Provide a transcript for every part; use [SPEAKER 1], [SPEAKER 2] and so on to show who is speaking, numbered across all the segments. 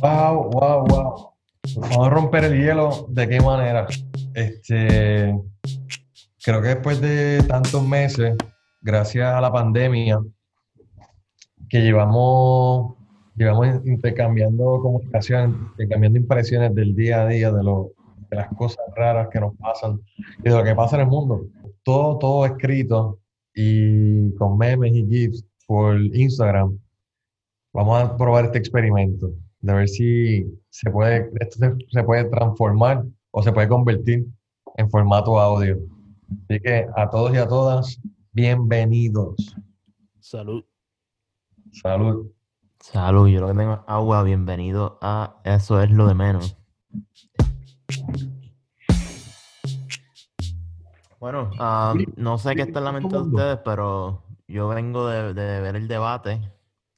[SPEAKER 1] Wow, wow, wow. Vamos a romper el hielo. ¿De qué manera? Este, creo que después de tantos meses, gracias a la pandemia, que llevamos, llevamos intercambiando comunicaciones, intercambiando impresiones del día a día, de, lo, de las cosas raras que nos pasan y de lo que pasa en el mundo. Todo, todo escrito y con memes y GIFs por Instagram. Vamos a probar este experimento de ver si se puede, esto se, puede transformar o se puede convertir en formato audio. Así que a todos y a todas, bienvenidos.
[SPEAKER 2] Salud.
[SPEAKER 1] Salud.
[SPEAKER 3] Salud, yo lo que tengo agua, bienvenido a Eso es lo de menos. Bueno, ah, no sé qué está en la mente de ustedes, pero yo vengo de, de ver el debate.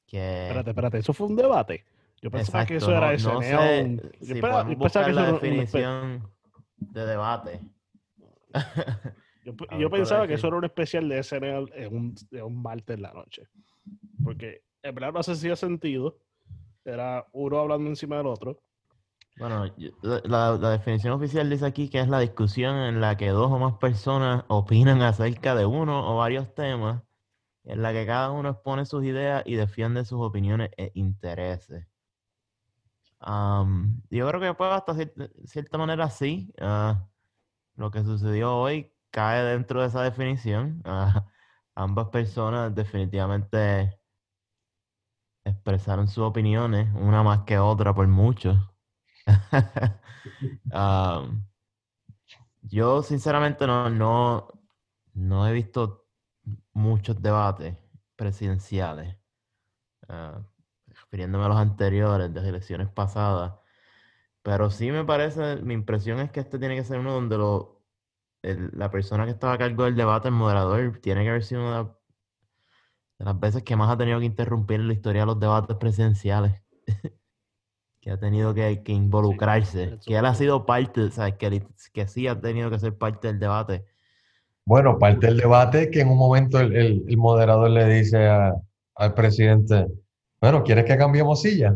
[SPEAKER 3] Que...
[SPEAKER 2] Espérate, espérate, ¿eso fue un debate? Yo pensaba que eso era
[SPEAKER 3] no, no sé Yo, si pensaba, yo pensaba que eso la definición de debate.
[SPEAKER 2] yo, yo pensaba que eso era un especial de SNL en un, en un martes en la noche. Porque en verdad no hacía sentido. Era uno hablando encima del otro.
[SPEAKER 3] Bueno, la, la, definición oficial dice aquí que es la discusión en la que dos o más personas opinan acerca de uno o varios temas, en la que cada uno expone sus ideas y defiende sus opiniones e intereses yo creo que puede hasta cierta, manera sí. Ah, lo que sucedió hoy cae dentro de esa definición. Ah, ambas personas definitivamente expresaron sus opiniones, una más que otra por mucho. yo sinceramente no, no, no he visto muchos debates presidenciales. Ah, refiriéndome a los anteriores, de las elecciones pasadas. Pero sí me parece, mi impresión es que este tiene que ser uno donde lo, la persona que estaba a cargo del debate, el moderador, tiene que haber sido una de las veces que más ha tenido que interrumpir en la historia de los debates presidenciales. que ha tenido que, involucrarse, que él ha sido parte, ¿sabes? Que, que sí ha tenido que ser parte del debate.
[SPEAKER 1] Bueno, parte del debate que en un momento el, el, moderador le dice al presidente, bueno, ¿quieres que cambiemos silla?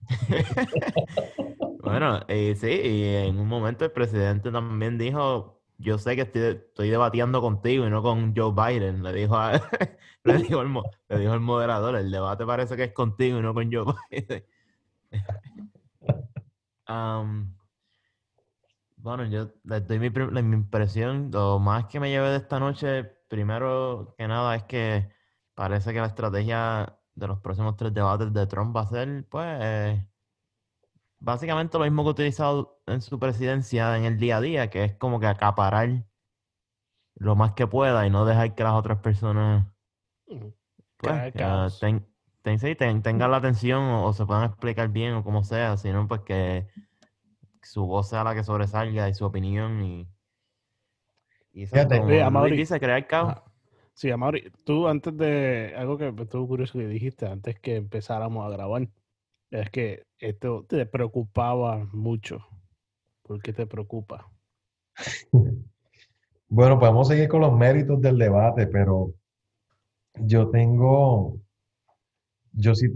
[SPEAKER 3] bueno, eh, sí, y en un momento el presidente también dijo, yo sé que estoy, debatiendo contigo y no con Joe Biden, le dijo, le, dijo el, moderador, el debate parece que es contigo y no con Joe Biden. bueno, yo les doy mi, mi impresión, lo más que me llevé de esta noche, primero que nada, es que parece que la estrategia de los próximos tres debates de Trump va a ser, pues, básicamente lo mismo que ha utilizado en su presidencia en el día a día, que es como que acaparar lo más que pueda y no dejar que las otras personas pues, tengan la atención o, se puedan explicar bien o como sea, sino pues que su voz sea la que sobresalga y su opinión y, y eso, dice, crear caos.
[SPEAKER 2] Sí, Amaury, tú antes de algo que estuvo curioso que dijiste antes que empezáramos a grabar, es que esto te preocupaba mucho. ¿Por qué te preocupa?
[SPEAKER 1] Bueno, podemos seguir con los méritos del debate, pero yo tengo, yo sí,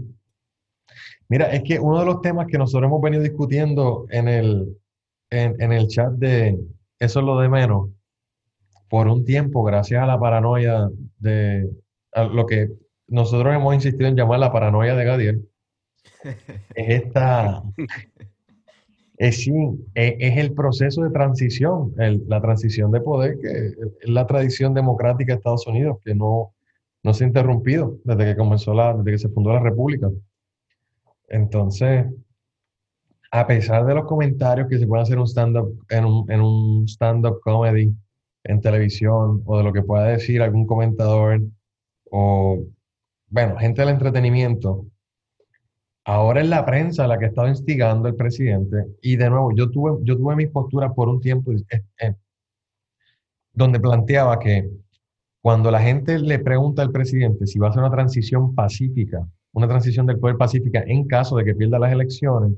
[SPEAKER 1] mira, es que uno de los temas que nosotros hemos venido discutiendo en el, en, en el chat de Eso es lo de menos, por un tiempo, gracias a la paranoia de lo que nosotros hemos insistido en llamar la paranoia de Gadiel, es esta, es, es, el proceso de transición, la transición de poder, que es la tradición democrática de Estados Unidos, que no, no se ha interrumpido desde que comenzó la, desde que se fundó la República. Entonces, a pesar de los comentarios que se pueden hacer un stand en un, en un stand-up comedy, en televisión o de lo que pueda decir algún comentador o, bueno, gente del entretenimiento. Ahora es la prensa la que ha estado instigando el presidente y de nuevo, yo tuve, yo tuve mis posturas por un tiempo eh, eh, donde planteaba que cuando la gente le pregunta al presidente si va a hacer una transición pacífica, una transición del poder pacífica en caso de que pierda las elecciones,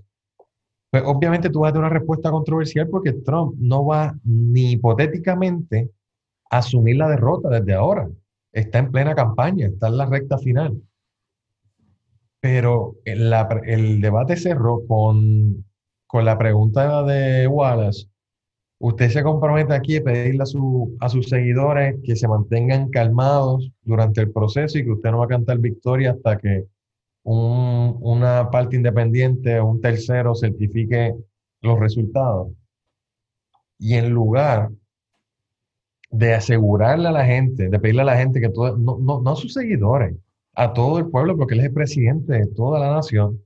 [SPEAKER 1] pues obviamente tú vas a tener una respuesta controversial porque Trump no va ni hipotéticamente a asumir la derrota desde ahora. Está en plena campaña, está en la recta final. pero el, debate cerró con, con la pregunta de Wallace. Usted se compromete aquí a pedirle a sus seguidores que se mantengan calmados durante el proceso y que usted no va a cantar victoria hasta que un- una parte independiente un tercero certifique los resultados. Y en lugar de asegurarle a la gente, de pedirle a la gente que todo, no, no, no a sus seguidores, a todo el pueblo, porque él es el presidente de toda la nación,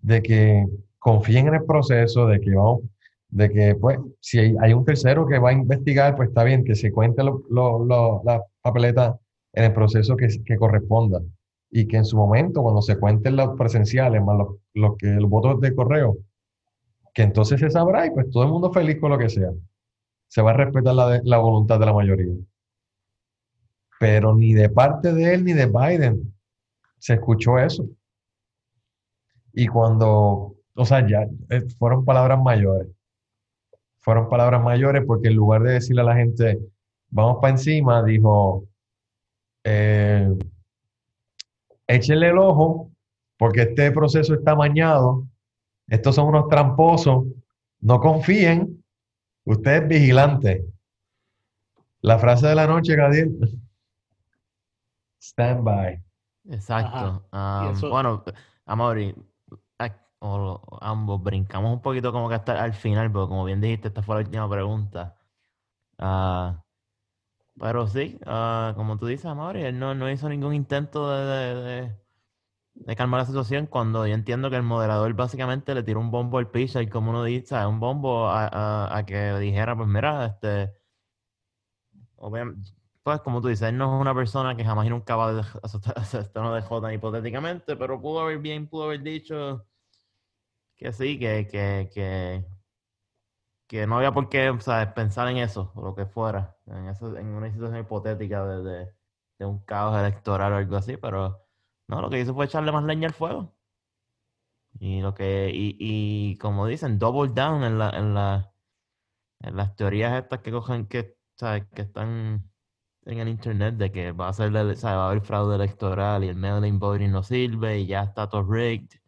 [SPEAKER 1] de que confíen en el proceso, de que vamos, de que pues si hay, un tercero que va a investigar, pues está bien, que se cuente lo- lo- la papeleta en el proceso que, que corresponda. Y que en su momento, cuando se cuenten los presenciales más los, los que, los votos de correo, que entonces se sabrá y pues todo el mundo feliz con lo que sea. Se va a respetar la, la voluntad de la mayoría. Pero ni de parte de él ni de Biden se escuchó eso. Y cuando, o sea, ya eh, fueron palabras mayores. Fueron palabras mayores porque en lugar de decirle a la gente, vamos para encima, dijo, eh, échenle el ojo porque este proceso está amañado. Estos son unos tramposos. No confíen. Usted es vigilante. La frase de la noche, Gadiel. Stand by.
[SPEAKER 3] Exacto.
[SPEAKER 2] Eso-
[SPEAKER 3] bueno, Amaury, o ambos brincamos un poquito como que hasta al final, pero como bien dijiste, esta fue la última pregunta. Ah, pero sí, ah, como tú dices, Amaury, él no, no hizo ningún intento de, de- calmar la situación cuando yo entiendo que el moderador básicamente le tiró un bombo al pitcher, como uno dice, un bombo a, a- que dijera, pues mira, este, pues como tú dices, él no es una persona que jamás y nunca va a esto no de J hipotéticamente, pero pudo haber bien, pudo haber dicho que sí, que, que, que, que no había por qué, pensar en eso, o lo que fuera, en eso, en una situación hipotética de, de, de un caos electoral o algo así, pero no, lo que hizo fue echarle más leña al fuego. Y lo que, y, y como dicen, double down en la, en la, en las teorías estas que cogen, que, ¿sabes? que están en el internet de que va a ser, ¿sabes? va a haber fraude electoral y el mail-in voting no sirve y ya está todo rigged.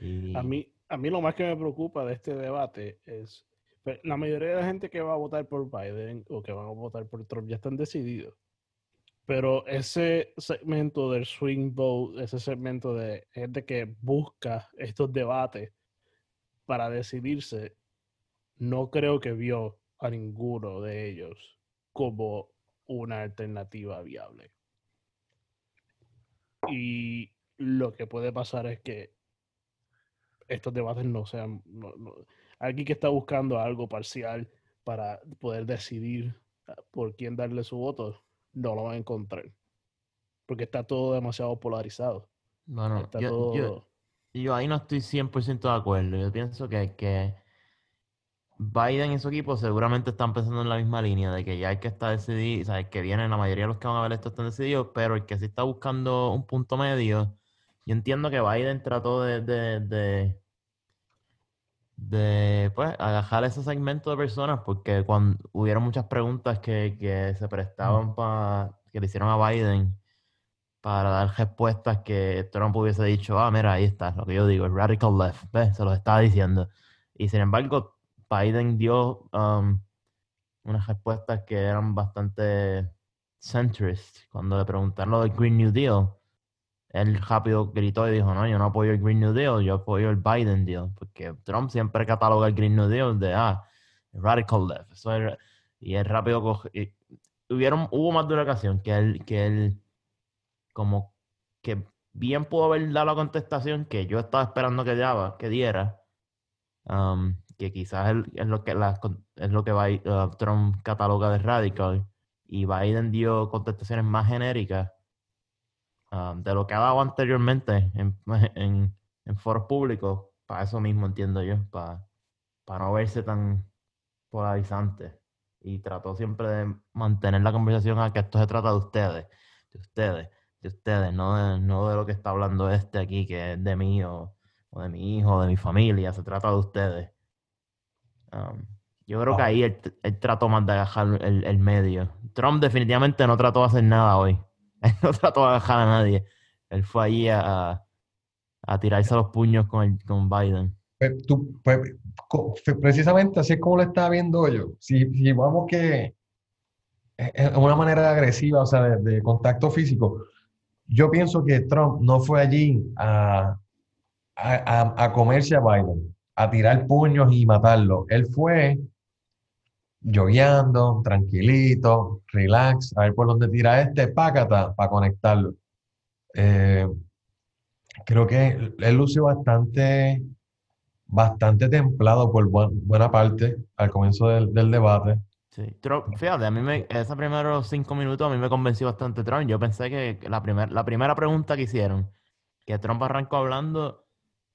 [SPEAKER 3] Y,
[SPEAKER 2] A mí, a mí lo más que me preocupa de este debate es pues, la mayoría de la gente que va a votar por Biden o que van a votar por Trump ya están decididos. Pero ese segmento del swing vote, ese segmento de gente que busca estos debates para decidirse, no creo que vio a ninguno de ellos como una alternativa viable. Y lo que puede pasar es que estos debates no sean... no- no- alguien que está buscando algo parcial para poder decidir ah, por quién darle su voto, no lo va a encontrar. Porque está todo demasiado polarizado.
[SPEAKER 3] bueno,
[SPEAKER 2] Está
[SPEAKER 3] yo,
[SPEAKER 2] todo...
[SPEAKER 3] yo, yo ahí no estoy 100% de acuerdo. Yo pienso que, que Biden y su equipo seguramente están pensando en la misma línea, de que ya hay que estar decidido, o sea, que vienen, la mayoría de los que van a ver esto están decididos, pero el que sí está buscando un punto medio, yo entiendo que Biden trató de, de, de, de, pues, agajar ese segmento de personas, porque cuando hubieron muchas preguntas que, que se prestaban para, que le hicieron a Biden para dar respuestas que Trump hubiese dicho, ah, mira, ahí está, lo que yo digo, el radical left, ¿ves? Se lo estaba diciendo. Y sin embargo, Biden dio um, unas respuestas que eran bastante centrist. Cuando le preguntaron lo del Green New Deal, él rápido gritó y dijo, no, yo no apoyo el Green New Deal, yo apoyo el Biden Deal. Porque Trump siempre cataloga el Green New Deal de, ah, radical left. Y él rápido coge- y hubieron, hubo más de una ocasión que él, que él como que bien pudo haber dado la contestación que yo estaba esperando que, daba, que diera, um, que quizás es lo que, la es lo que uh, Trump cataloga de radical, y Biden dio contestaciones más genéricas um, de lo que ha dado anteriormente en, en, en foros públicos, para eso mismo entiendo yo, para, para no verse tan polarizante. Y trató siempre de mantener la conversación a que esto se trata de ustedes, de ustedes, de ustedes, no de, no de lo que está hablando este aquí, que es de mí o, o de mi hijo, o de mi familia, se trata de ustedes. Um, yo creo que
[SPEAKER 1] Ah.
[SPEAKER 3] ahí él, él trató más de agajar el, el medio. Trump definitivamente no trató de hacer nada hoy. No trató de agajar a nadie. Él fue allí a, a- tirarse los puños con, el- con Biden.
[SPEAKER 1] Pues, tú, pues, precisamente así es como lo estaba viendo yo. Si, si vamos que es es una manera agresiva, o sea, de, de contacto físico, yo pienso que Trump no fue allí a, a, a- a comerse a Biden, a tirar puños y matarlo. Él fue lloviando, tranquilito, relax, a ver por dónde tira este, pácata, para conectarlo. Eh, creo que él lució bastante, bastante templado por buen- buena parte al comienzo del, del debate.
[SPEAKER 3] Sí. Trump, fíjate, a mí me, esos primeros cinco minutos a mí me convenció bastante Trump. Yo pensé que la, primer, la primera pregunta que hicieron, que Trump arrancó hablando,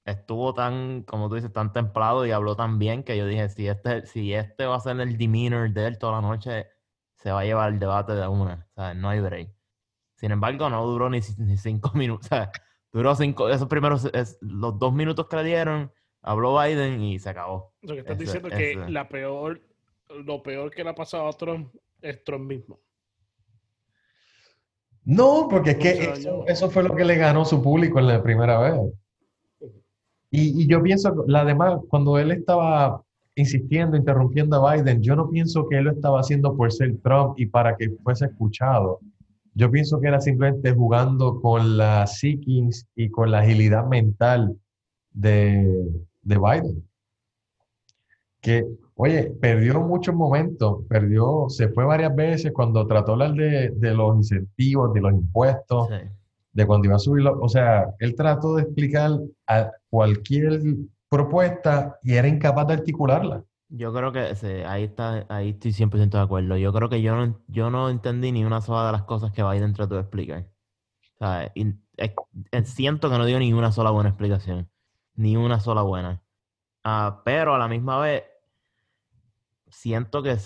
[SPEAKER 3] estuvo tan, como tú dices, tan templado y habló tan bien que yo dije, si este, si este va a ser el demeanor de él toda la noche, se va a llevar el debate de una. O sea, no hay break. Sin embargo, no duró ni, ni cinco minutos. O sea, duró cinco, esos primeros, es- los dos minutos que le dieron, habló Biden y se acabó.
[SPEAKER 2] Lo que estás
[SPEAKER 3] Ese-
[SPEAKER 2] diciendo es que
[SPEAKER 3] ese.
[SPEAKER 2] la peor, lo peor que le ha pasado a Trump es Trump mismo.
[SPEAKER 1] No, porque es que eso fue lo que le ganó su público en la primera vez. Y, y yo pienso, la demás, cuando él estaba insistiendo, interrumpiendo a Biden, yo no pienso que él lo estaba haciendo por ser Trump y para que fuese escuchado. Yo pienso que era simplemente jugando con la psiquis y con la agilidad mental de, de Biden. Que, oye, perdió muchos momentos, perdió, se fue varias veces cuando trató de hablar de, de los incentivos, de los impuestos
[SPEAKER 3] Sí.
[SPEAKER 1] de cuando iba a subirlo. O sea, él trató de explicar a cualquier propuesta y era incapaz de articularla.
[SPEAKER 3] Yo creo que sí, ahí está, ahí estoy 100% de acuerdo. Yo creo que yo no, yo no entendí ni una sola de las cosas que Biden trató de explicar. O sea, y- es- es- siento que no dio ni una sola buena explicación. Ni una sola buena. Ah, pero a la misma vez, siento que,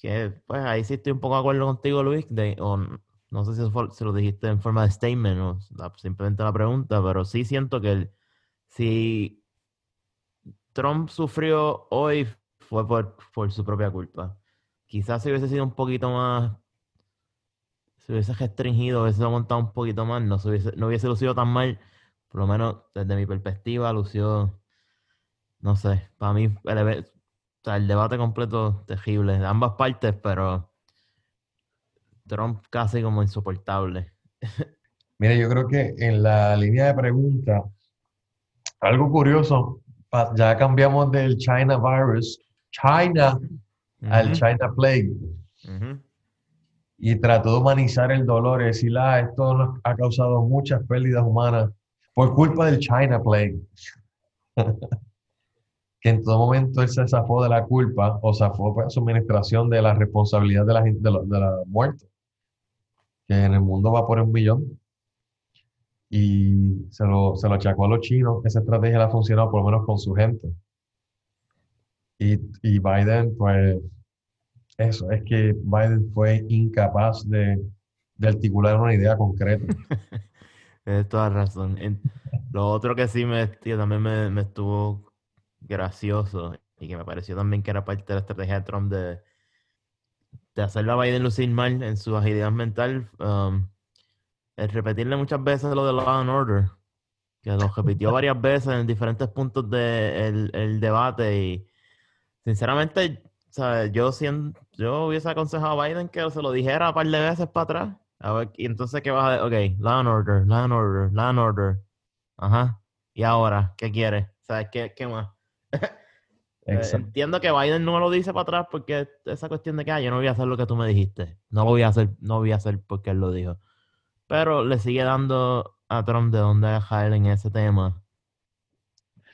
[SPEAKER 3] que, pues ahí sí estoy un poco de acuerdo contigo, Luis. De, o no sé si, eso fue- si lo dijiste en forma de statement o la- simplemente la pregunta, pero sí siento que el- si Trump sufrió hoy fue por, por su propia culpa. Quizás si hubiese sido un poquito más, si hubiese restringido, hubiese aguantado un poquito más, no, se hubiese, no hubiese lucido tan mal. Por lo menos desde mi perspectiva, lució, no sé, para mí el, debate completo terrible, de ambas partes, pero Trump casi como insoportable.
[SPEAKER 1] Mire, yo creo que en la línea de preguntas, algo curioso, ya cambiamos del China virus, China al China plague, y trató de humanizar el dolor y decir, ah, esto nos ha causado muchas pérdidas humanas por culpa del China plague. que en todo momento él se zafó de la culpa o zafó pues, su administración de la responsabilidad de la, gen- de, los- de la muerte, que en el mundo va por un millón. Y se lo, se lo achacó a los chinos. Esa estrategia le ha funcionado por lo menos con su gente. Y, y Biden, pues, eso, es que Biden fue incapaz de, de articular una idea concreta.
[SPEAKER 3] Tienes toda razón. Lo otro que sí me, también me, me estuvo gracioso y que me pareció también que era parte de la estrategia de Trump de, de hacerle a Biden lucir mal en su agilidad mental, um, el repetirle muchas veces lo de Law and Order, que lo repitió varias veces en diferentes puntos del el debate y sinceramente, ¿sabes? Yo, sien- yo hubiese aconsejado a Biden que se lo dijera un par de veces para atrás. A ver, y entonces, ¿qué vas a decir? Ok, law and order, law and order, law and order. Ajá. ¿Y ahora? ¿Qué quieres? ¿Sabes qué, qué más? Eh,
[SPEAKER 1] Exacto.
[SPEAKER 3] entiendo que Biden no lo dice para atrás porque esa cuestión de que ah, yo no voy a hacer lo que tú me dijiste. No lo voy a hacer, no voy a hacer porque él lo dijo. Pero le sigue dando a Trump de dónde agarrar en ese tema.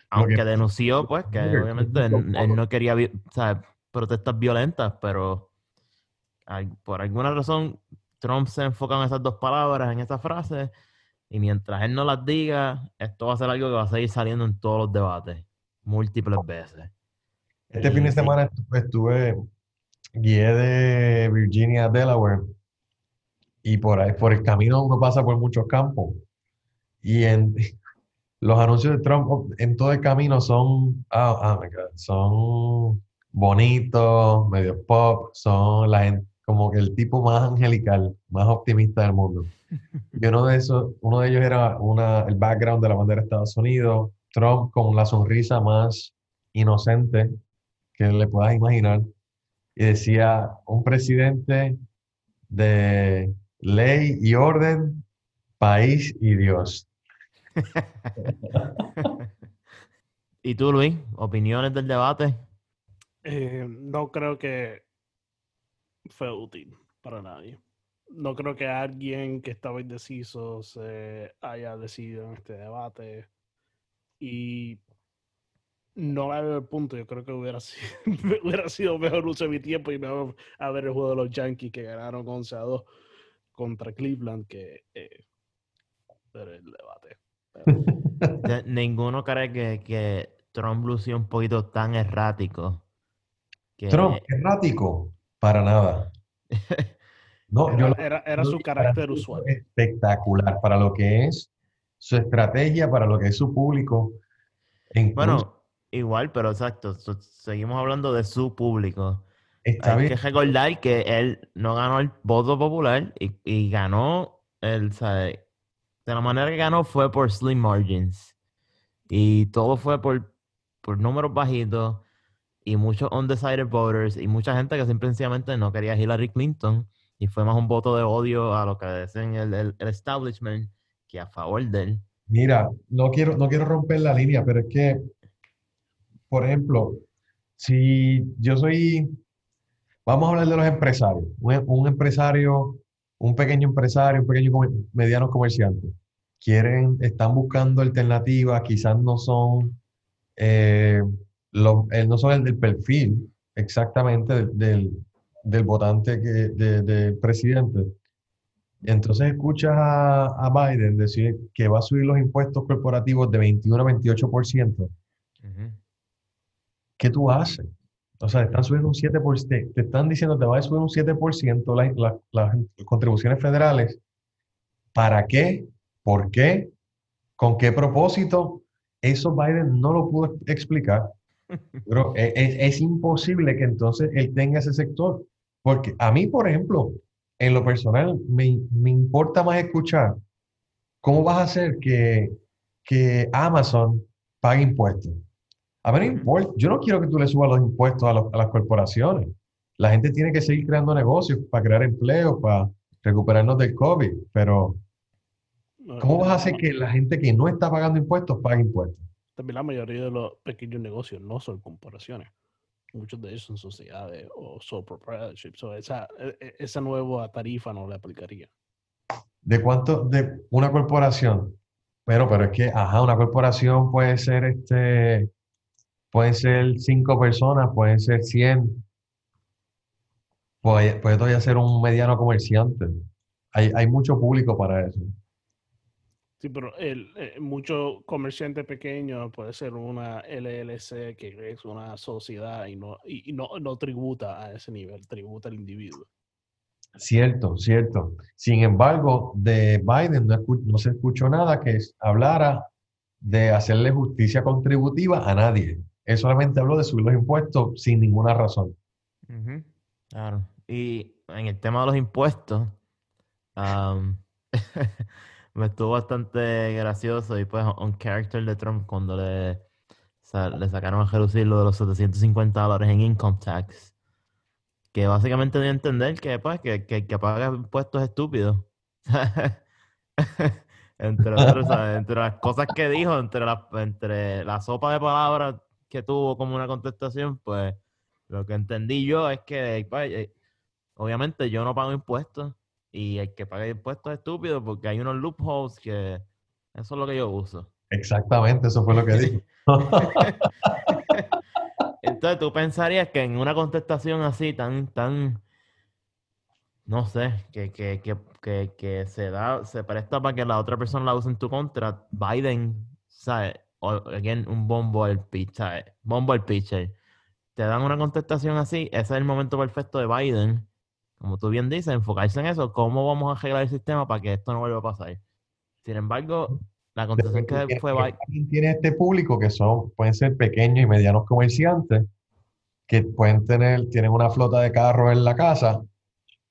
[SPEAKER 3] Aunque
[SPEAKER 1] que-
[SPEAKER 3] denunció, pues, que obviamente él, él no quería vi- o sea, protestas violentas, pero por alguna razón Trump se enfoca en esas dos palabras, en esa frase, y mientras él no las diga, esto va a ser algo que va a seguir saliendo en todos los debates, múltiples veces.
[SPEAKER 1] Este
[SPEAKER 3] Y
[SPEAKER 1] fin de semana estu- estuve, guié de Virginia a Delaware y por ahí, por el camino uno pasa por muchos campos y en los anuncios de Trump en todo el camino son, ah, oh my God, son bonitos, medio pop, son la gente, como que el tipo más angelical, más optimista del mundo. Y uno de esos, uno de ellos era una, el background de la bandera de Estados Unidos, Trump con la sonrisa más inocente que le puedas imaginar. Y decía, un presidente de ley y orden, país y Dios.
[SPEAKER 3] ¿Y tú, Luis? ¿Opiniones del debate?
[SPEAKER 2] Eh, no creo que fue útil para nadie. No creo que alguien que estaba indeciso se haya decidido en este debate. Y no le veo el punto. Yo creo que hubiera sido, hubiera sido mejor uso de mi tiempo y mejor a ver el juego de los Yankees que ganaron 11 a 2 contra Cleveland que eh, ver el debate.
[SPEAKER 3] De- Ninguno cree que, que Trump lució un poquito tan errático. Que,
[SPEAKER 1] Trump, errático, para nada. No, yo
[SPEAKER 2] Era,
[SPEAKER 1] lo-
[SPEAKER 2] era, su carácter usual.
[SPEAKER 1] Espectacular para lo que es su estrategia, para lo que es su público. incluso
[SPEAKER 3] Bueno, igual, pero exacto. seguimos hablando de su público.
[SPEAKER 1] Está
[SPEAKER 3] Hay
[SPEAKER 1] bien.
[SPEAKER 3] que recordar que él no ganó el voto popular y, y ganó el, ¿sabe? de la manera que ganó fue por slim margins. Y todo fue por, por números bajitos y muchos undecided voters y mucha gente que simplemente no quería a Hillary Clinton y fue más un voto de odio a lo que dicen el, el- el establishment que a favor de él.
[SPEAKER 1] Mira, no quiero, no quiero romper la línea, pero es que, por ejemplo, si yo soy, vamos a hablar de los empresarios, un, un empresario, un pequeño empresario, un pequeño, comer- mediano comerciante, quieren, están buscando alternativas, quizás no son, eh, los- eh, no son el del perfil exactamente del, del, del votante que, de- del presidente. Entonces escuchas a, a Biden decir que va a subir los impuestos corporativos de 21 a 28%.
[SPEAKER 3] Ujú.
[SPEAKER 1] ¿Qué tú haces? O sea, están subiendo un 7%, te, te están diciendo te va a subir un 7% la- la- las contribuciones federales. ¿Para qué? ¿Por qué? ¿Con qué propósito? Eso Biden no lo pudo explicar. Pero e- es, es imposible que entonces él tenga ese sector. Porque a mí, por ejemplo, en lo personal, me, me importa más escuchar cómo vas a hacer que, que Amazon pague impuestos. A mí no
[SPEAKER 3] Ujú.
[SPEAKER 1] importa, yo no quiero que tú le subas los impuestos a, los- a las corporaciones. La gente tiene que seguir creando negocios para crear empleo, para recuperarnos del COVID. Pero, ¿cómo vas a
[SPEAKER 2] la
[SPEAKER 1] hacer que la gente que no está pagando impuestos pague impuestos?
[SPEAKER 2] También la mayoría de los pequeños negocios no son corporaciones. Muchos de ellos son sociedades o sole proprietorship. So esa, e- e- esa nueva tarifa no le aplicaría.
[SPEAKER 1] ¿De cuánto? De una corporación. Pero, pero es que, ajá, una corporación puede ser este, pueden ser cinco personas, pueden ser 100. Puede, puede todavía ser un mediano comerciante. Hay, hay mucho público para eso.
[SPEAKER 2] Sí, pero el, eh, mucho comerciante pequeño puede ser una LLC que es una sociedad y no, y, y no, no tributa a ese nivel, tributa al individuo.
[SPEAKER 1] Cierto, cierto. Sin embargo, de Biden no, no se escuchó nada que hablara de hacerle justicia contributiva a nadie. Él solamente habló de subir los impuestos sin ninguna razón.
[SPEAKER 3] Claro. Y en el tema de los impuestos, me estuvo bastante gracioso y pues un character de Trump cuando le, le sacaron a relucir lo de los 750 dólares en income tax, que básicamente dio a entender que pues que, que que paga impuestos es estúpido. Entre entre las cosas que dijo, entre la, entre la sopa de palabras que tuvo como una contestación, pues lo que entendí yo es que, pues, eh, obviamente, yo no pago impuestos y el que paga impuestos es estúpido porque hay unos loopholes que eso es lo que yo uso.
[SPEAKER 1] Exactamente, eso fue lo que dijo.
[SPEAKER 3] Entonces, tú pensarías que en una contestación así, tan, tan, no sé, que, que, que, que, que se da, se presta para que la otra persona la use en tu contra, Biden, ¿sabes? Again, un bombo al pitch, ¿sabes? Bombo al pitcher. Te dan una contestación así, ese es el momento perfecto de Biden, como tú bien dices, enfocarse en eso, cómo vamos a arreglar el sistema para que esto no vuelva a pasar. Sin embargo, la contestación que fue Biden...
[SPEAKER 1] tiene este público que son, pueden ser pequeños y medianos comerciantes, que pueden tener, tienen una flota de carros en la casa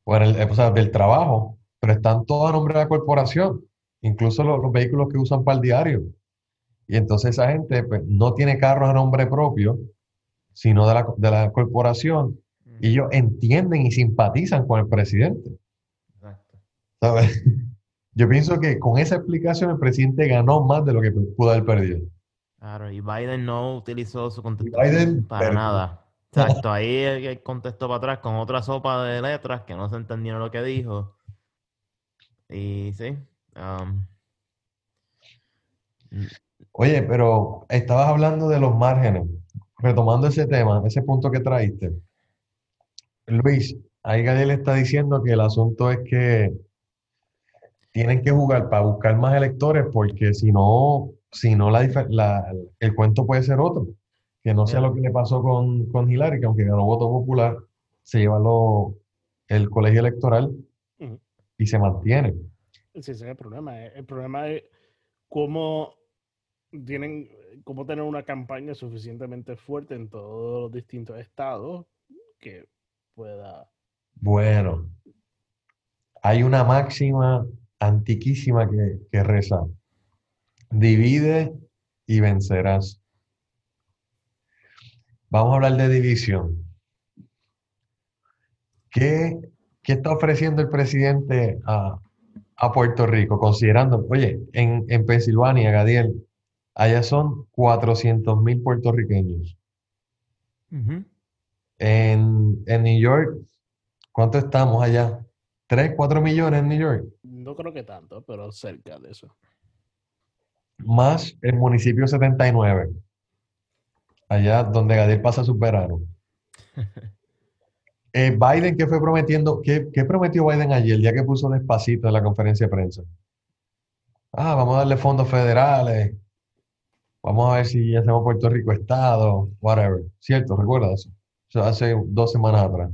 [SPEAKER 1] o, en el- o sea, del trabajo, pero están todos a nombre de la corporación, incluso los, los vehículos que usan para el diario. Y entonces esa gente pues, no tiene carros a nombre propio, sino de la, de la corporación, y ellos entienden y simpatizan con el presidente.
[SPEAKER 3] Exacto.
[SPEAKER 1] ¿sabes? Yo pienso que con esa explicación el presidente ganó más de lo que pudo haber perdido.
[SPEAKER 3] Claro, y Biden no utilizó su contestación para
[SPEAKER 1] perdió.
[SPEAKER 3] nada. Exacto, ahí contestó para atrás con otra sopa de letras que no se entendieron lo que dijo. Y sí. um,
[SPEAKER 1] Oye, pero estabas hablando de los márgenes, retomando ese tema, ese punto que traíste. Luis, ahí Gadiel está diciendo que el asunto es que tienen que jugar para buscar más electores porque si no, si no la, el cuento puede ser otro. Que no sea lo que le pasó con, con Hillary, que aunque ganó voto popular, se lleva lo- el colegio electoral y se mantiene.
[SPEAKER 2] Ese es el problema. eh. El problema es cómo tienen, cómo tener una campaña suficientemente fuerte en todos los distintos estados que pueda.
[SPEAKER 1] Bueno, hay una máxima antiquísima que, que reza, divide y vencerás. Vamos a hablar de división. ¿Qué, qué está ofreciendo el presidente a, a Puerto Rico? Considerando, oye, en, en Pensilvania, Gadiel, allá son 400 mil puertorriqueños.
[SPEAKER 3] ujú.
[SPEAKER 1] En, en New York, ¿cuánto estamos allá? ¿3, 4 millones en New York?
[SPEAKER 2] No creo que tanto, pero cerca de eso.
[SPEAKER 1] Más el municipio 79, allá donde Gadiel pasa su verano. Eh, Biden, ¿qué fue prometiendo? ¿Qué, qué prometió Biden ayer, el día que puso despacito en la conferencia de prensa? Ah, vamos a darle fondos federales, vamos a ver si hacemos Puerto Rico Estado, whatever. ¿Cierto? ¿Recuerdas eso? Eso hace dos semanas atrás.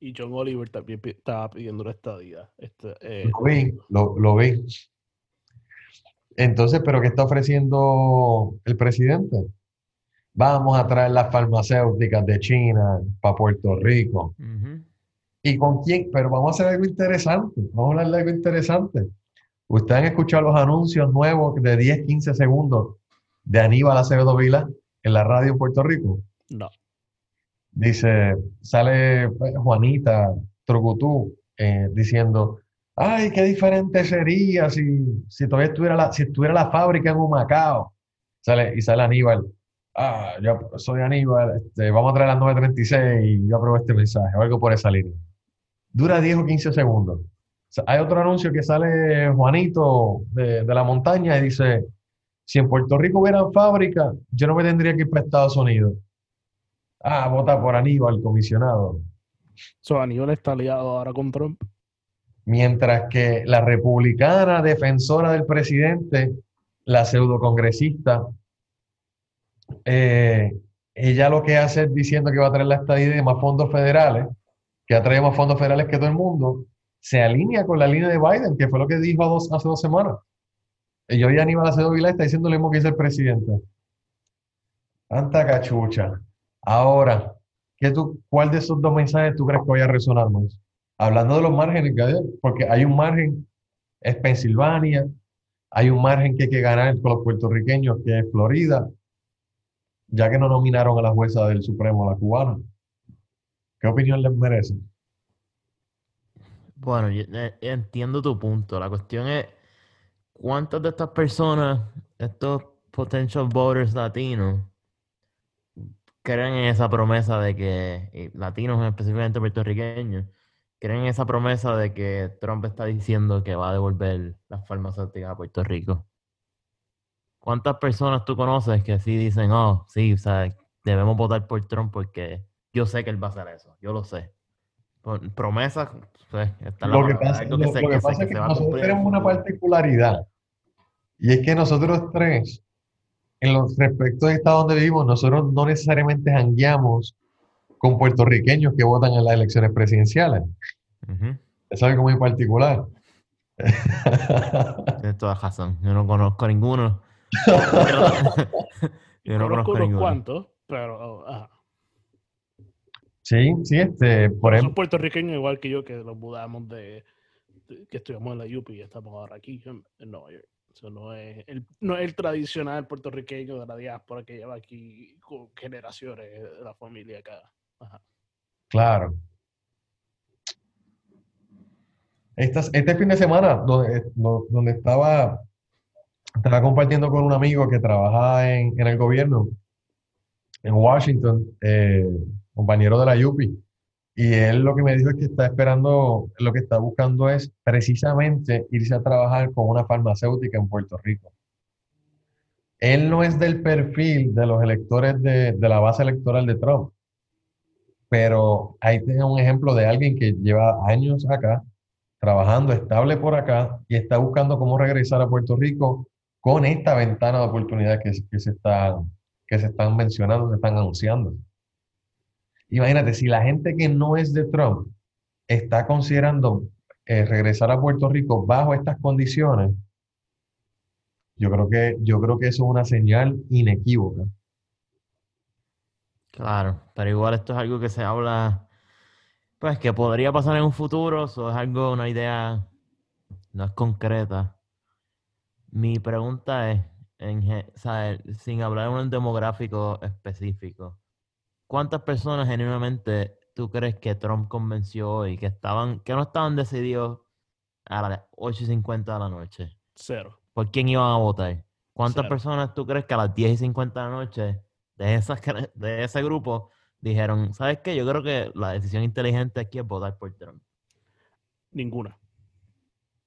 [SPEAKER 2] Y John Oliver también estaba pidiendo una estadía. Este, eh,
[SPEAKER 1] Lo vi, lo, lo vi. Entonces, ¿pero qué está ofreciendo el presidente? Vamos a traer las farmacéuticas de China para Puerto Rico. ¿Y con quién? Pero vamos a hacer algo interesante. Vamos a hablar de algo interesante. Ustedes han escuchado los anuncios nuevos de 10, 15 segundos de Aníbal Acevedo Vila en la radio en Puerto Rico.
[SPEAKER 2] no.
[SPEAKER 1] Dice, sale pues, Juanita Trucutú eh, diciendo, ay, qué diferente sería si, si todavía estuviera la, si estuviera la fábrica en Humacao. Sale, y sale Aníbal, ah, yo soy Aníbal, este, vamos a traer las 9.36 y yo apruebo este mensaje, o algo por esa línea. Dura 10 o 15 segundos. O sea, hay otro anuncio que sale Juanito de, de la montaña y dice, si en Puerto Rico hubieran fábrica, yo no me tendría que ir para Estados Unidos. Ah, vota por Aníbal, comisionado.
[SPEAKER 2] So, Aníbal está aliado ahora con Trump.
[SPEAKER 1] Mientras que la republicana defensora del presidente, la pseudocongresista, eh, ella lo que hace es diciendo que va a traer la estadía de más fondos federales, que ha traído más fondos federales que todo el mundo, se alinea con la línea de Biden, que fue lo que dijo dos- hace dos semanas. Y yo y Aníbal Acevedo Vilá está diciendo lo mismo que dice el presidente. Tanta cachucha. Ahora, ¿qué tú, ¿cuál de esos dos mensajes tú crees que vaya a resonar más? Hablando de los márgenes, porque hay un margen, es Pensilvania, hay un margen que hay que ganar con los puertorriqueños, que es Florida, ya que no nominaron a la jueza del Supremo, la cubana. ¿Qué opinión les merece?
[SPEAKER 3] Bueno, yo, eh, entiendo tu punto. La cuestión es, ¿cuántas de estas personas, estos potential voters latinos, creen en esa promesa de que, latinos específicamente puertorriqueños, creen en esa promesa de que Trump está diciendo que va a devolver las farmacéuticas a Puerto Rico? ¿Cuántas personas tú conoces que sí dicen, oh, sí, o sea, debemos votar por Trump porque yo sé que él va a hacer eso, yo lo sé? Promesas, pues, está en la
[SPEAKER 1] Lo que pasa, lo-
[SPEAKER 3] sé-
[SPEAKER 1] lo que
[SPEAKER 3] sé
[SPEAKER 1] pasa es que nosotros tenemos una particularidad, y es que nosotros tres, en los respecto de estado donde vivimos, nosotros no necesariamente jangueamos con puertorriqueños que votan en las elecciones presidenciales.
[SPEAKER 3] Ujú,
[SPEAKER 1] Es algo muy particular.
[SPEAKER 3] Tienes toda razón. Yo no conozco ninguno. Yo no
[SPEAKER 2] conozco
[SPEAKER 3] conozco
[SPEAKER 2] unos
[SPEAKER 3] ninguno.
[SPEAKER 2] cuantos, pero ajá.
[SPEAKER 1] Sí, sí, este, por
[SPEAKER 2] Son
[SPEAKER 1] ejemplo,
[SPEAKER 2] puertorriqueños igual que yo, que los mudamos de, de- que estudiamos en la UP y estamos ahora aquí en, en Nueva York. Eso no es, el, no es el tradicional puertorriqueño de la diáspora que lleva aquí generaciones de la familia acá.
[SPEAKER 1] Claro. Estas- este fin de semana, donde, do- donde estaba, estaba compartiendo con un amigo que trabaja en, en el gobierno, en Washington, eh, compañero de la UPI, y él lo que me dijo es que está esperando, lo que está buscando es precisamente irse a trabajar con una farmacéutica en Puerto Rico. Él no es del perfil de los electores de, la base electoral de Trump, pero ahí tiene un ejemplo de alguien que lleva años acá, trabajando estable por acá y está buscando cómo regresar a Puerto Rico con esta ventana de oportunidad que se están, que se están mencionando, se están anunciando. Imagínate, si la gente que no es de Trump está considerando eh, regresar a Puerto Rico bajo estas condiciones, yo creo que, yo creo que eso es una señal inequívoca.
[SPEAKER 3] Claro, pero igual esto es algo que se habla, pues que podría pasar en un futuro, eso es algo, una idea, no es concreta. Mi pregunta es, sin hablar de un demográfico específico, ¿cuántas personas genuinamente tú crees que Trump convenció hoy que estaban, que no estaban decididos a las 8 y 50 de la noche?
[SPEAKER 2] Cero.
[SPEAKER 3] ¿Por quién iban a votar? ¿Cuántas
[SPEAKER 2] Cero.
[SPEAKER 3] personas tú crees que a las 10 y 50 de la noche de, esas, de ese grupo dijeron, ¿sabes qué? Yo creo que la decisión inteligente aquí es votar por Trump.
[SPEAKER 2] Ninguna.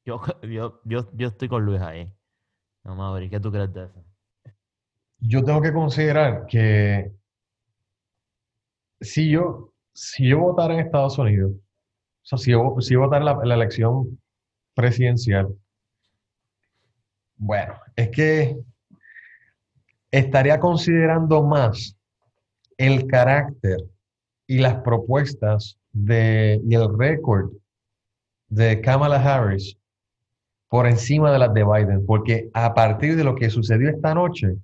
[SPEAKER 3] Yo, yo, yo, yo estoy con Luis ahí. Vamos a ver, ¿y ¿qué tú crees de eso?
[SPEAKER 1] Yo tengo que considerar que si yo, si yo votara en Estados Unidos, o sea, si yo, si yo votara en la, la elección presidencial, bueno, es que estaría considerando más el carácter y las propuestas de, y el récord de Kamala Harris por encima de las de Biden, porque a partir de lo que sucedió esta noche,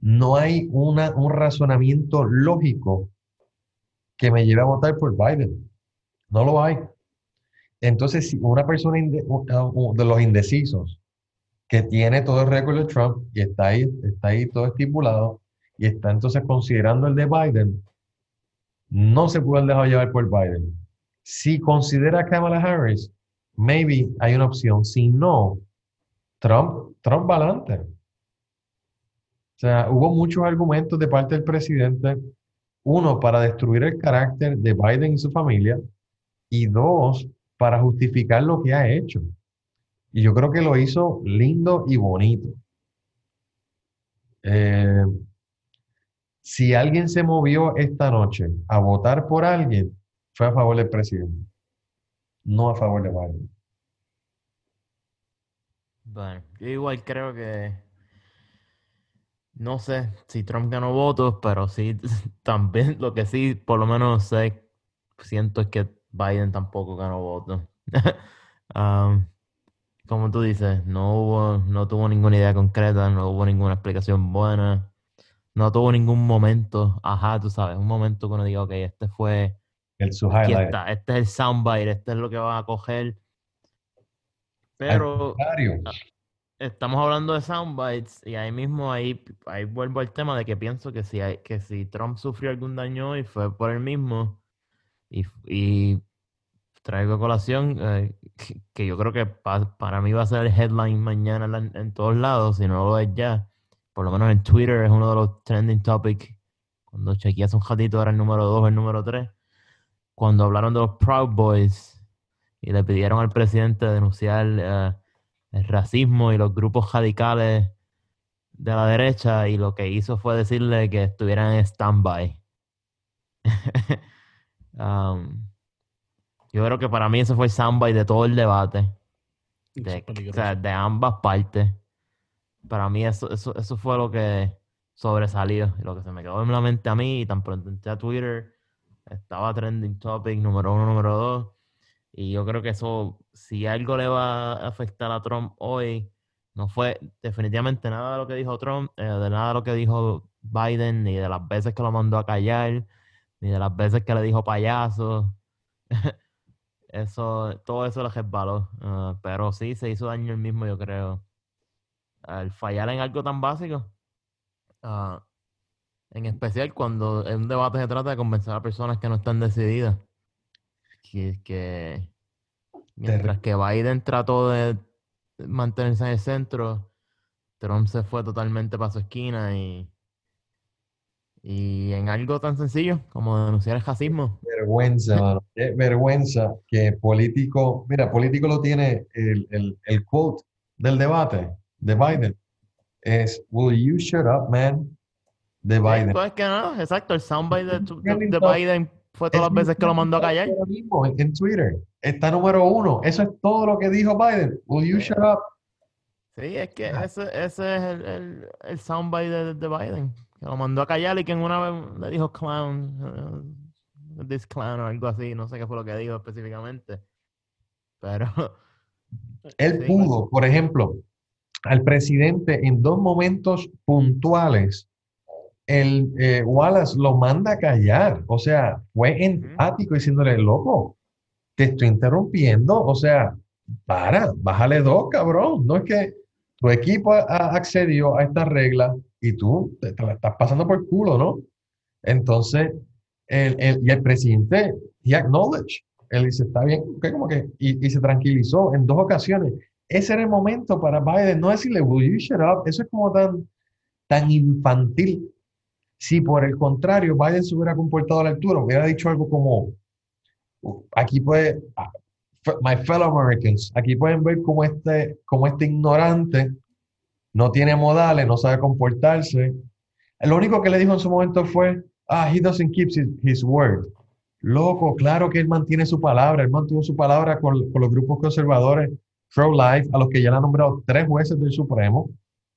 [SPEAKER 1] no hay una, un razonamiento lógico que me lleve a votar por Biden. No lo hay. Entonces, si una persona de los indecisos que tiene todo el récord de Trump y está ahí, está ahí todo estipulado y está entonces considerando el de Biden, no se puede dejar llevar por Biden. Si considera a Kamala Harris, maybe hay una opción. Si no, Trump, Trump va adelante. O sea, hubo muchos argumentos de parte del presidente, uno, para destruir el carácter de Biden y su familia, y dos, para justificar lo que ha hecho. Y yo creo que lo hizo lindo y bonito. Eh, si alguien se movió esta noche a votar por alguien, fue a favor del presidente, no a favor de Biden.
[SPEAKER 3] Bueno, yo igual creo que no sé si Trump ganó votos, pero sí también lo que sí por lo menos sé, siento es que Biden tampoco ganó votos. Como tú dices, no hubo, no tuvo ninguna idea concreta, no hubo ninguna explicación buena, no tuvo ningún momento, ajá, tú sabes, un momento que uno diga, ok, este fue
[SPEAKER 1] El su highlight.
[SPEAKER 3] está, este es el soundbite, este es lo que van a coger.
[SPEAKER 1] Al
[SPEAKER 3] Pero
[SPEAKER 1] contrario,
[SPEAKER 3] estamos hablando de soundbites y ahí mismo ahí, ahí vuelvo al tema de que pienso que si, hay- que si Trump sufrió algún daño hoy fue por él mismo. Y, y traigo colación eh, que, yo creo que pa- para mí va a ser el headline mañana en todos lados, si no lo es ya, por lo menos en Twitter es uno de los trending topics, cuando chequeé hace un ratito era el número 2 el número 3, cuando hablaron de los Proud Boys y le pidieron al presidente denunciar eh, el racismo y los grupos radicales de la derecha y lo que hizo fue decirle que estuvieran en stand-by. Um, yo creo que para mí ese fue el soundbite de todo el debate,
[SPEAKER 2] Eso
[SPEAKER 3] de, o sea, de ambas partes. Para mí eso, eso, eso fue lo que sobresalió y lo que se me quedó en la mente a mí y tan pronto entré a Twitter estaba trending topic número uno, número dos y yo creo que eso, si algo le va a afectar a Trump hoy, no fue definitivamente nada de lo que dijo Trump, eh, de nada de lo que dijo Biden, ni de las veces que lo mandó a callar, ni de las veces que le dijo payaso. eso, todo eso le resbaló. Ah, pero sí, se hizo daño el mismo, yo creo. Al fallar en algo tan básico. ah, en especial cuando en un debate se trata de convencer a personas que no están decididas. Que mientras que Biden trató de mantenerse en el centro, Trump se fue totalmente para su esquina y, y en algo tan sencillo como denunciar el racismo.
[SPEAKER 1] Vergüenza. Qué vergüenza que político, mira, político lo tiene el, el, el quote del debate de Biden. Es, will you shut up, man? De Biden.
[SPEAKER 3] Pues que no, exacto, el soundbite de, de- de Biden fue todas
[SPEAKER 1] Es
[SPEAKER 3] las veces que lo mandó a callar.
[SPEAKER 1] mismo en, Twitter. Está número uno. Eso es todo lo que dijo Biden. Will you shut up?
[SPEAKER 3] Sí, es que ese, ese es el, el, el soundbite de, de Biden, que lo mandó a callar y que en una vez le dijo clown, uh, this clown o algo así, no sé qué fue lo que dijo específicamente. Pero,
[SPEAKER 1] Él
[SPEAKER 3] Sí.
[SPEAKER 1] pudo, por ejemplo, al presidente en dos momentos puntuales, el eh, Wallace lo manda a callar. O sea, fue enfático diciéndole, loco, te estoy interrumpiendo. O sea, para, bájale dos, cabrón. No es que tu equipo a- a- accedió a esta regla y tú te, te la estás pasando por culo, ¿no? Entonces, el, el- y el presidente, he acknowledged. Él dice, está bien, como que, y, y se tranquilizó en dos ocasiones. Ese era el momento para Biden, no decirle, will you shut up? Eso es como tan, tan infantil. Si por el contrario Biden se hubiera comportado a la altura, hubiera dicho algo como, aquí puede, ah, my fellow Americans, aquí pueden ver cómo este, cómo este ignorante no tiene modales, no sabe comportarse. Lo único que le dijo en su momento fue, ah, he doesn't keep his, his word. Loco, claro que él mantiene su palabra, él mantuvo su palabra con, con los grupos conservadores pro-life, a los que ya le han nombrado tres jueces del Supremo.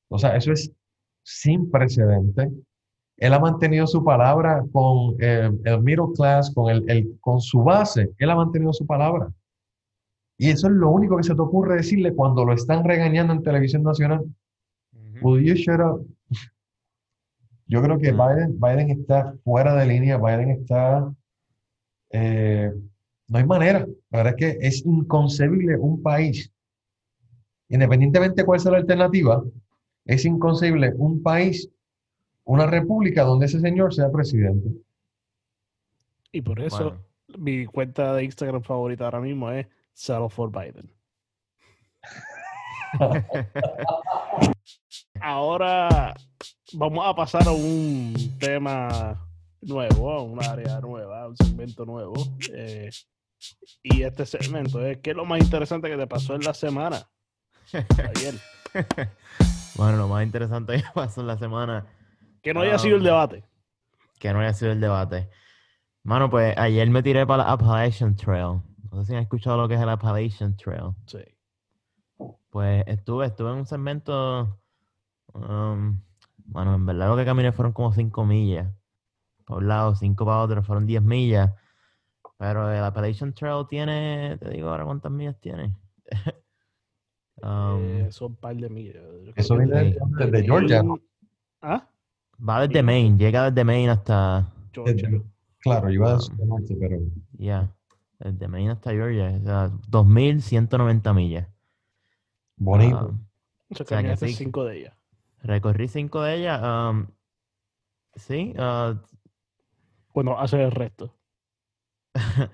[SPEAKER 1] O sea, eso es sin precedente. Él ha mantenido su palabra con eh, el middle class, con, el, el- con su base. Él ha mantenido su palabra. Y eso es lo único que se te ocurre decirle cuando lo están regañando en televisión nacional. Will you shut up? Yo creo que. Biden, Biden está fuera de línea, Biden está... eh, no hay manera. La verdad es que es inconcebible un país, independientemente de cuál sea la alternativa, es inconcebible un país, una república donde ese señor sea presidente.
[SPEAKER 2] Y por eso
[SPEAKER 3] Bueno.
[SPEAKER 2] mi cuenta de Instagram favorita ahora mismo es Settle for Biden. Ahora vamos a pasar a un tema nuevo, a un área nueva, un segmento nuevo. eh, y este segmento es ¿qué es lo más interesante que te pasó en la semana? Ayer.
[SPEAKER 3] bueno, lo más interesante que pasó en la semana,
[SPEAKER 2] Que no haya sido el
[SPEAKER 3] Um,
[SPEAKER 2] debate.
[SPEAKER 3] que no haya sido el debate. Mano, pues ayer me tiré para la Appalachian Trail. No sé si han escuchado lo que es el Appalachian Trail.
[SPEAKER 2] Sí.
[SPEAKER 3] Pues estuve, estuve en un segmento. um, bueno, en verdad lo que caminé fueron como 5 millas. Por un lado, 5 para otro, fueron 10 millas. Pero el Appalachian Trail tiene, te digo ahora cuántas millas tiene. Um,
[SPEAKER 2] Eh, son un par de millas.
[SPEAKER 1] Eso viene desde, Georgia.
[SPEAKER 2] ¿Ah?
[SPEAKER 3] Va desde Maine, llega desde Maine hasta.
[SPEAKER 2] Georgia.
[SPEAKER 1] Desde- claro, iba a
[SPEAKER 3] Um,
[SPEAKER 1] decir norte, pero
[SPEAKER 3] Ya, desde Maine hasta Georgia. O sea, 2.190 millas.
[SPEAKER 1] bonito.
[SPEAKER 3] Ah,
[SPEAKER 2] O sea,
[SPEAKER 3] que sí.
[SPEAKER 2] cinco de ellas.
[SPEAKER 3] recorrí 5 de ellas. um, sí, ah,
[SPEAKER 2] Bueno, hace el resto.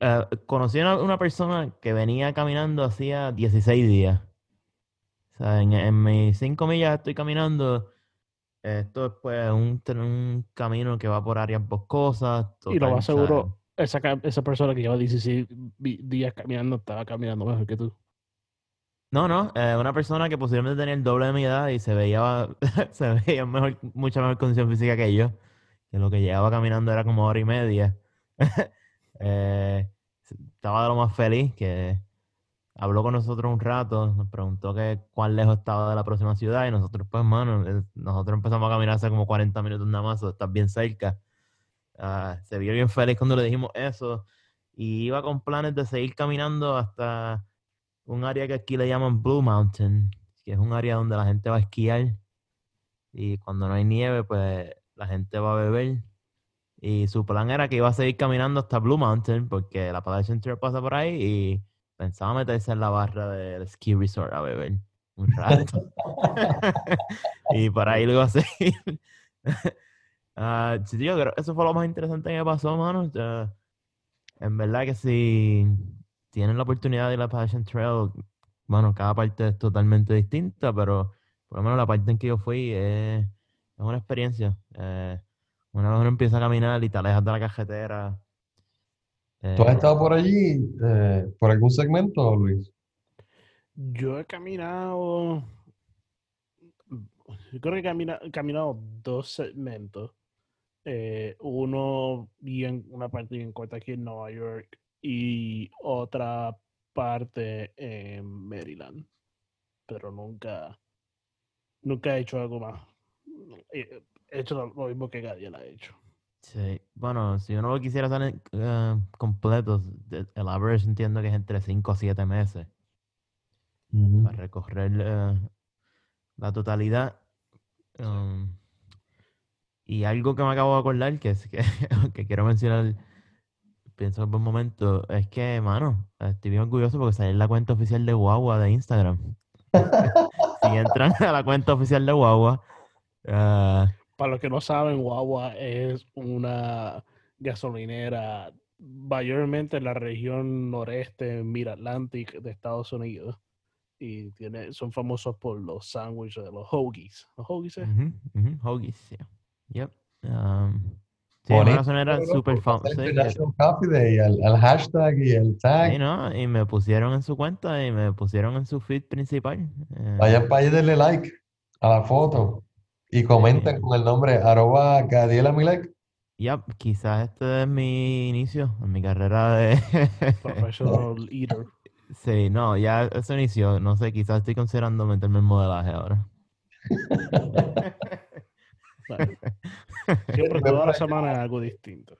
[SPEAKER 3] Eh, conocí a una, persona que venía caminando hacía 16 días. O sea, en, en mis 5 millas estoy caminando. Esto es pues un, un camino que va por áreas boscosas.
[SPEAKER 2] Y lo más seguro, esa, esa persona que lleva 16 vi- días caminando estaba caminando mejor que tú.
[SPEAKER 3] No, no, eh, una persona que posiblemente tenía el doble de mi edad y se veía, se veía en mejor, mucha mejor condición física que yo. Que lo que llevaba caminando era como hora y media. Eh, estaba de lo más feliz que habló con nosotros un rato, nos preguntó que cuán lejos estaba de la próxima ciudad y nosotros, pues, mano, eh, nosotros empezamos a caminar hace como 40 minutos nada más, o estás bien cerca. Ah, se vio bien feliz cuando le dijimos eso y iba con planes de seguir caminando hasta un área que aquí le llaman Blue Mountain, que es un área donde la gente va a esquiar y cuando no hay nieve, pues la gente va a beber Y su plan era que iba a seguir caminando hasta Blue Mountain porque la Appalachian Trail pasa por ahí y pensaba meterse en la barra del ski resort a beber un rato. y por ahí lo iba a seguir. Ah, sí, yo creo que eso fue lo más interesante que pasó, mano. Ya, en verdad que si tienen la oportunidad de ir a la Appalachian Trail, bueno, cada parte es totalmente distinta, pero por lo menos la parte en que yo fui es, es una experiencia. Eh, una vez uno empieza a caminar y te alejas de la cajetera.
[SPEAKER 1] ¿Tú has
[SPEAKER 3] eh,
[SPEAKER 1] estado por allí, eh, por algún segmento, Luis?
[SPEAKER 2] Yo he caminado. Yo creo que he camina- he caminado dos segmentos. Eh, uno bien, una parte bien corta aquí en Nueva York y otra parte en Maryland. Pero nunca, nunca he hecho algo más. He he hecho lo lo mismo que Gadiel ha hecho.
[SPEAKER 3] Sí, bueno, si uno lo quisiera hacer eh, completo, el average entiendo que es entre 5 a 7 meses para recorrer eh, la totalidad. Um, y algo que me acabo de acordar, que es que, que quiero mencionar, pienso en buen momento, es que, mano, estoy bien orgulloso porque salí en la cuenta oficial de Guagua de Instagram. si entran a la cuenta oficial de Guagua, eh,
[SPEAKER 2] Para los que no saben, Wawa es una gasolinera mayormente en la región noreste, Mid-Atlantic de Estados Unidos. Y tiene, son famosos por los sándwiches de los hoagies. ¿Los hoagies? es?
[SPEAKER 3] Ujú, ujú, Hoagies, yeah. Yep. Um, sí, una
[SPEAKER 1] Bonito,
[SPEAKER 3] gasolinera
[SPEAKER 1] pero
[SPEAKER 3] súper famosa.
[SPEAKER 1] al, al hashtag y el tag.
[SPEAKER 3] Sí, ¿no? Y me pusieron en su cuenta y me pusieron en su feed principal. eh,
[SPEAKER 1] Vayan para allá y denle like a la foto y comenten
[SPEAKER 3] Sí.
[SPEAKER 1] con el nombre arroba Gadiela Milek.
[SPEAKER 3] yep, quizás este es mi inicio en mi carrera de...
[SPEAKER 2] Professional Eater.
[SPEAKER 3] sí, no, ya eso inició. No sé, quizás estoy considerando meterme en modelaje ahora.
[SPEAKER 2] Siempre, toda la semana es algo distinto.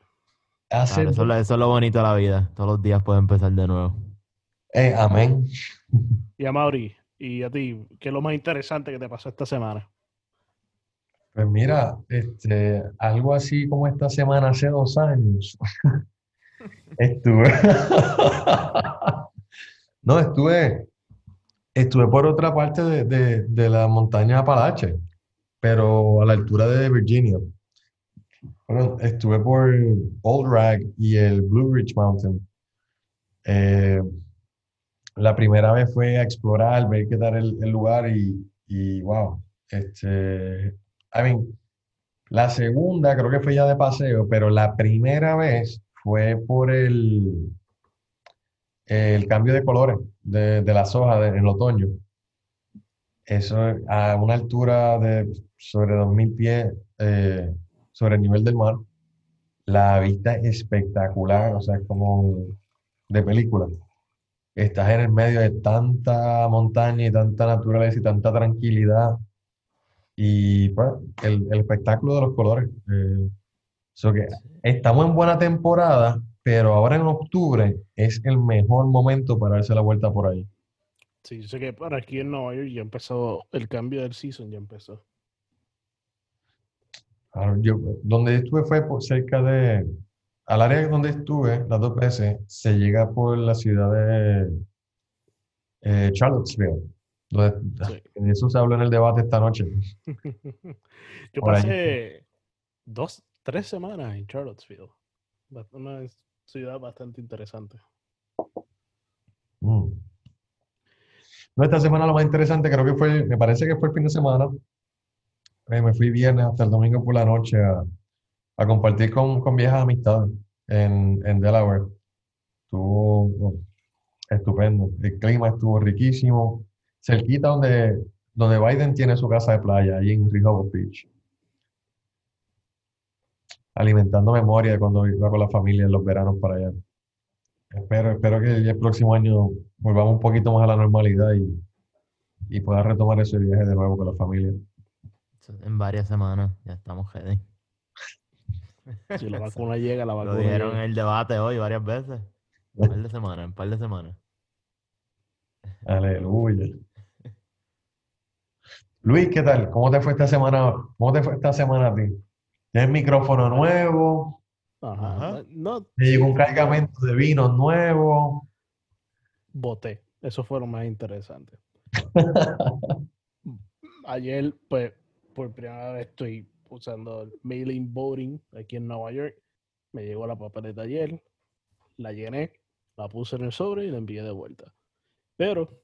[SPEAKER 1] Hace
[SPEAKER 3] Claro, eso, es lo- eso es lo bonito de la vida. Todos los días puedes empezar de nuevo.
[SPEAKER 1] Eh, amén.
[SPEAKER 2] Y a Mauri, y a ti, ¿qué es lo más interesante que te pasó esta semana?
[SPEAKER 1] Pues mira, este, algo así como esta semana hace dos años, estuve, no, estuve, estuve por otra parte de, de, de la montaña Apalache, pero a la altura de Virginia. Bueno, estuve por Old Rag y el Blue Ridge Mountain. Eh, la primera vez fue a explorar, ver qué tal el, lugar y, y wow, este, I mean, la segunda creo que fue ya de paseo, pero la primera vez fue por el, el cambio de colores de, de las hojas en el otoño. Eso a una altura de sobre 2.000 pies eh, sobre el nivel del mar. La vista es espectacular, o sea, es como de película. Estás en el medio de tanta montaña y tanta naturaleza y tanta tranquilidad. Y pues, el, el espectáculo de los colores. eh, so que estamos en buena temporada, pero ahora en octubre es el mejor momento para darse la vuelta por ahí.
[SPEAKER 2] Sí, yo sé que para aquí en Nueva York ya empezó el cambio del season, ya empezó.
[SPEAKER 1] Claro, yo, donde estuve fue por cerca de, al área donde estuve las dos veces, se llega por la ciudad de eh, Charlottesville.
[SPEAKER 2] Sí.
[SPEAKER 1] de eso se habló en el debate esta noche.
[SPEAKER 2] Yo
[SPEAKER 1] Por
[SPEAKER 2] pasé dos, tres semanas en Charlottesville. Una ciudad bastante interesante.
[SPEAKER 1] Mm. No, esta semana lo más interesante creo que fue, me parece que fue el fin de semana. Eh, me fui viernes hasta el domingo por la noche a, a compartir con, con viejas amistades en, en Delaware. Estuvo oh, estupendo. El clima estuvo riquísimo. Cerquita donde, donde Biden tiene su casa de playa, ahí en Rehoboth Beach. Alimentando memoria de cuando iba con la familia en los veranos para allá. Espero, espero que el próximo año volvamos un poquito más a la normalidad y, y pueda retomar ese viaje de nuevo con la familia.
[SPEAKER 3] En varias semanas ya estamos ready.
[SPEAKER 2] Si la vacuna llega, la
[SPEAKER 3] Lo
[SPEAKER 2] vacuna
[SPEAKER 3] dijeron en el debate hoy varias veces. Un par de semanas, un par de semanas.
[SPEAKER 1] Aleluya. Luis, ¿qué tal? ¿Cómo te fue esta semana? ¿Cómo te fue esta semana a ti? ¿Tienes micrófono nuevo?
[SPEAKER 2] Ajá.
[SPEAKER 3] Ajá.
[SPEAKER 2] No,
[SPEAKER 1] Me llegó un cargamento de vino nuevo.
[SPEAKER 2] voté. Eso fue lo más interesante. Ayer, pues, por primera vez estoy usando el mailing voting aquí en Nueva York. Me llegó la papeleta ayer, la llené, la puse en el sobre y la envié de vuelta. Pero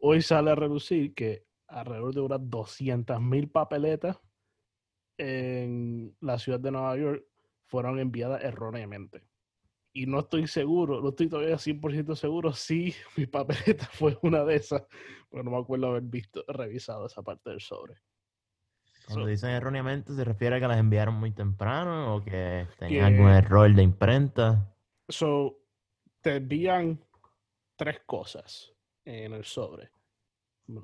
[SPEAKER 2] hoy sale a reducir que alrededor de unas 200 mil papeletas en la ciudad de Nueva York fueron enviadas erróneamente. Y no estoy seguro, no estoy todavía 100% seguro si mi papeleta fue una de esas, pero no me acuerdo haber visto, revisado esa parte del sobre.
[SPEAKER 3] Cuando
[SPEAKER 2] So-
[SPEAKER 3] dicen erróneamente, ¿se refiere a que las enviaron muy temprano o que tenían
[SPEAKER 2] Que-
[SPEAKER 3] algún error de imprenta?
[SPEAKER 2] So, te envían tres cosas en el sobre.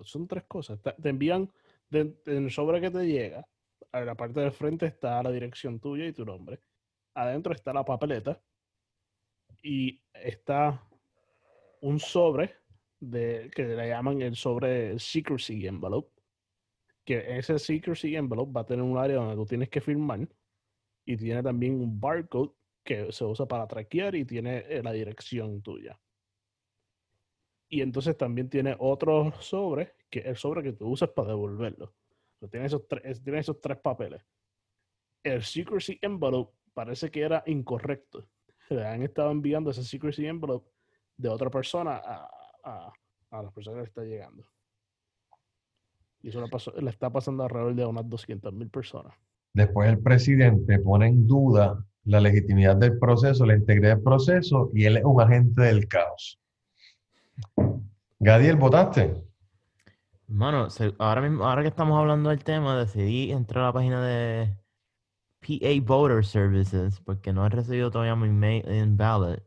[SPEAKER 2] Son tres cosas. Te, envían en el sobre que te llega. A la parte del frente está la dirección tuya y tu nombre. Adentro está la papeleta. Y está un sobre de, que le llaman el sobre secrecy envelope. Que ese secrecy envelope va a tener un área donde tú tienes que firmar. Y tiene también un barcode que se usa para traquear y tiene eh, la dirección tuya. Y entonces también tiene otro sobre, que es el sobre que tú usas para devolverlo. Tiene, esos tres, tiene esos tres papeles. El secrecy envelope parece que era incorrecto. Le han estado enviando ese secrecy envelope de otra persona a, a, a la persona que le está llegando. Y eso le, está pasando alrededor de unas 200 mil personas.
[SPEAKER 1] Después el presidente pone en duda la legitimidad del proceso, la integridad del proceso, y él es un agente del caos. Gadiel, ¿votaste?
[SPEAKER 3] Mano, ahora mismo, ahora que estamos hablando del tema, decidí entrar a la página de PA Voter Services porque no he recibido todavía mi mail-in ballot.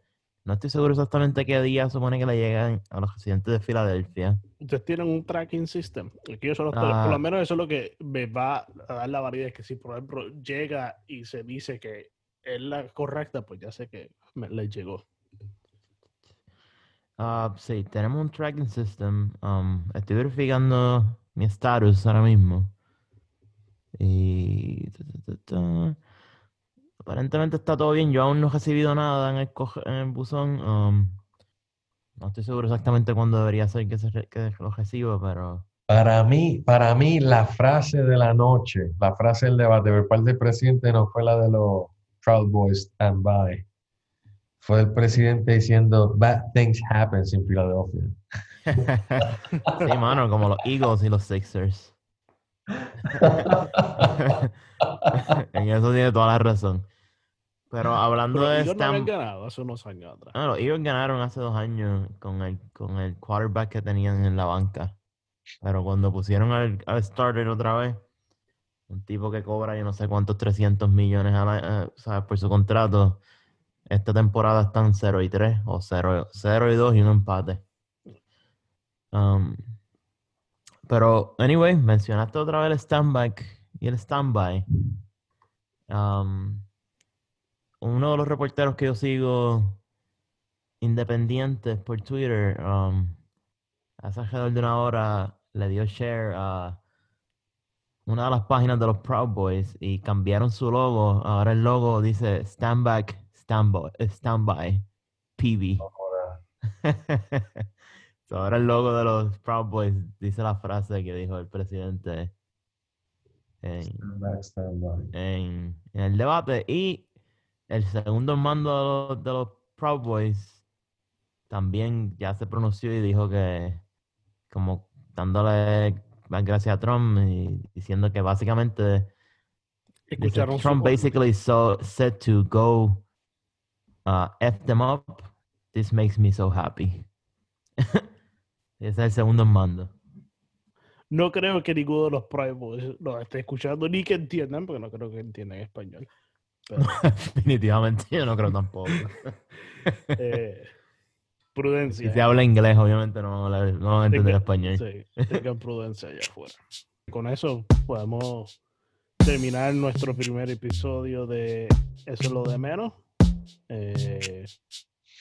[SPEAKER 3] No estoy seguro exactamente qué día supone que le llegan a los residentes de Filadelfia.
[SPEAKER 2] Ustedes tienen un tracking system. Aquí yo solo estoy- por
[SPEAKER 3] Ah.
[SPEAKER 2] lo menos eso es lo que me va a dar la validez. Que si, por ejemplo, llega y se dice que es la correcta, pues ya sé que me, le llegó.
[SPEAKER 3] Ah, sí, tenemos un tracking system. um, estoy verificando mi estatus ahora mismo. Y... ta, ta, ta. Aparentemente está todo bien. Yo aún no he recibido nada en el, en el buzón. um, no estoy seguro exactamente cuándo debería ser que, se re- que lo reciba, pero...
[SPEAKER 1] Para mí, para mí, la frase de la noche, la frase del debate por parte del presidente no fue la de los Proud Boys stand by. Fue el presidente diciendo, bad things happen in Philadelphia.
[SPEAKER 3] sí, mano, como los Eagles y los Sixers. en eso tiene toda la razón. Pero hablando
[SPEAKER 2] Pero
[SPEAKER 3] de
[SPEAKER 2] ellos no habían
[SPEAKER 3] Stam...
[SPEAKER 2] ganado hace unos años atrás.
[SPEAKER 3] Ah, los Eagles ganaron hace dos años con el, con el quarterback que tenían en la banca. Pero cuando pusieron al, al starter otra vez, un tipo que cobra yo no sé cuántos 300 millones al año, eh, ¿sabes? por su contrato, esta temporada están 0 y 3 o 0, 0 y 2 y un empate. Um, pero, anyway, mencionaste otra vez el standback y el standby. Um, uno de los reporteros que yo sigo independientes por Twitter, um, hace alrededor de una hora le dio share a una de las páginas de los Proud Boys y cambiaron su logo. Ahora el logo dice Stand Back, Stand, Bo- eh, stand By, PB. So, ahora el logo de los Proud Boys dice la frase que dijo el presidente en,
[SPEAKER 1] Stand back, stand by.
[SPEAKER 3] en, en el debate. Y el segundo mando de los, de los Proud Boys también ya se pronunció y dijo que, como dándole más gracias a Trump y diciendo que básicamente Trump basically so, said to go uh, F them up. This makes me so happy. Ese es el segundo mando.
[SPEAKER 2] No creo que ninguno de los Prime Boys los esté escuchando ni que entiendan, porque no creo que entiendan español. Pero,
[SPEAKER 3] Definitivamente yo no creo tampoco.
[SPEAKER 2] eh,
[SPEAKER 3] Si
[SPEAKER 2] prudencia.
[SPEAKER 3] se habla inglés, obviamente no no van a entender español.
[SPEAKER 2] Sí, tengan prudencia allá afuera. Con eso podemos terminar nuestro primer episodio de Eso es lo de menos. Eh,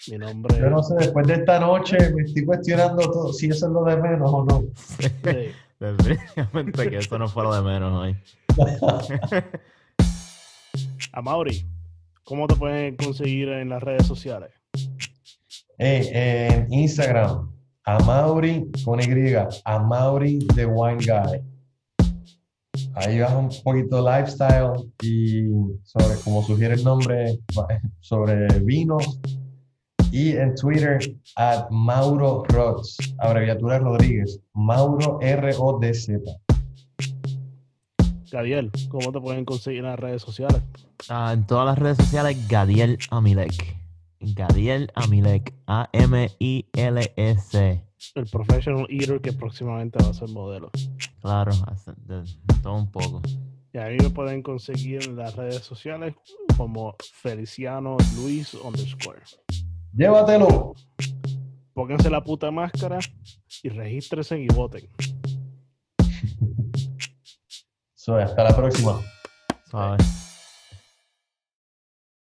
[SPEAKER 2] mi nombre
[SPEAKER 1] Yo no sé, después de esta noche me estoy cuestionando todo, si eso es lo de menos o no.
[SPEAKER 2] Sí.
[SPEAKER 3] Definitivamente que eso no fue lo de menos hoy.
[SPEAKER 2] A Mauri, ¿Cómo te pueden conseguir en las redes sociales?
[SPEAKER 1] Eh, en Instagram, a Mauri con Y, a Mauri The Wine Guy. Ahí vas un poquito lifestyle y sobre, como sugiere el nombre, sobre vinos. Y en Twitter, at Mauro Rods, abreviatura Rodríguez, Mauro R-O-D-Z.
[SPEAKER 2] Gabriel, ¿cómo te pueden conseguir en las redes sociales?
[SPEAKER 3] Ah, en todas las redes sociales, Gadiel Amilek. Gadiel Amilek. A-M-I-L-E-C.
[SPEAKER 2] El professional eater que próximamente va a ser modelo.
[SPEAKER 3] Claro, de- todo un poco.
[SPEAKER 2] Y a mí me pueden conseguir en las redes sociales como Feliciano Luis underscore.
[SPEAKER 1] Llévatelo.
[SPEAKER 2] Pónganse la puta máscara y regístrense y voten.
[SPEAKER 1] So, hasta la próxima.
[SPEAKER 3] Suave.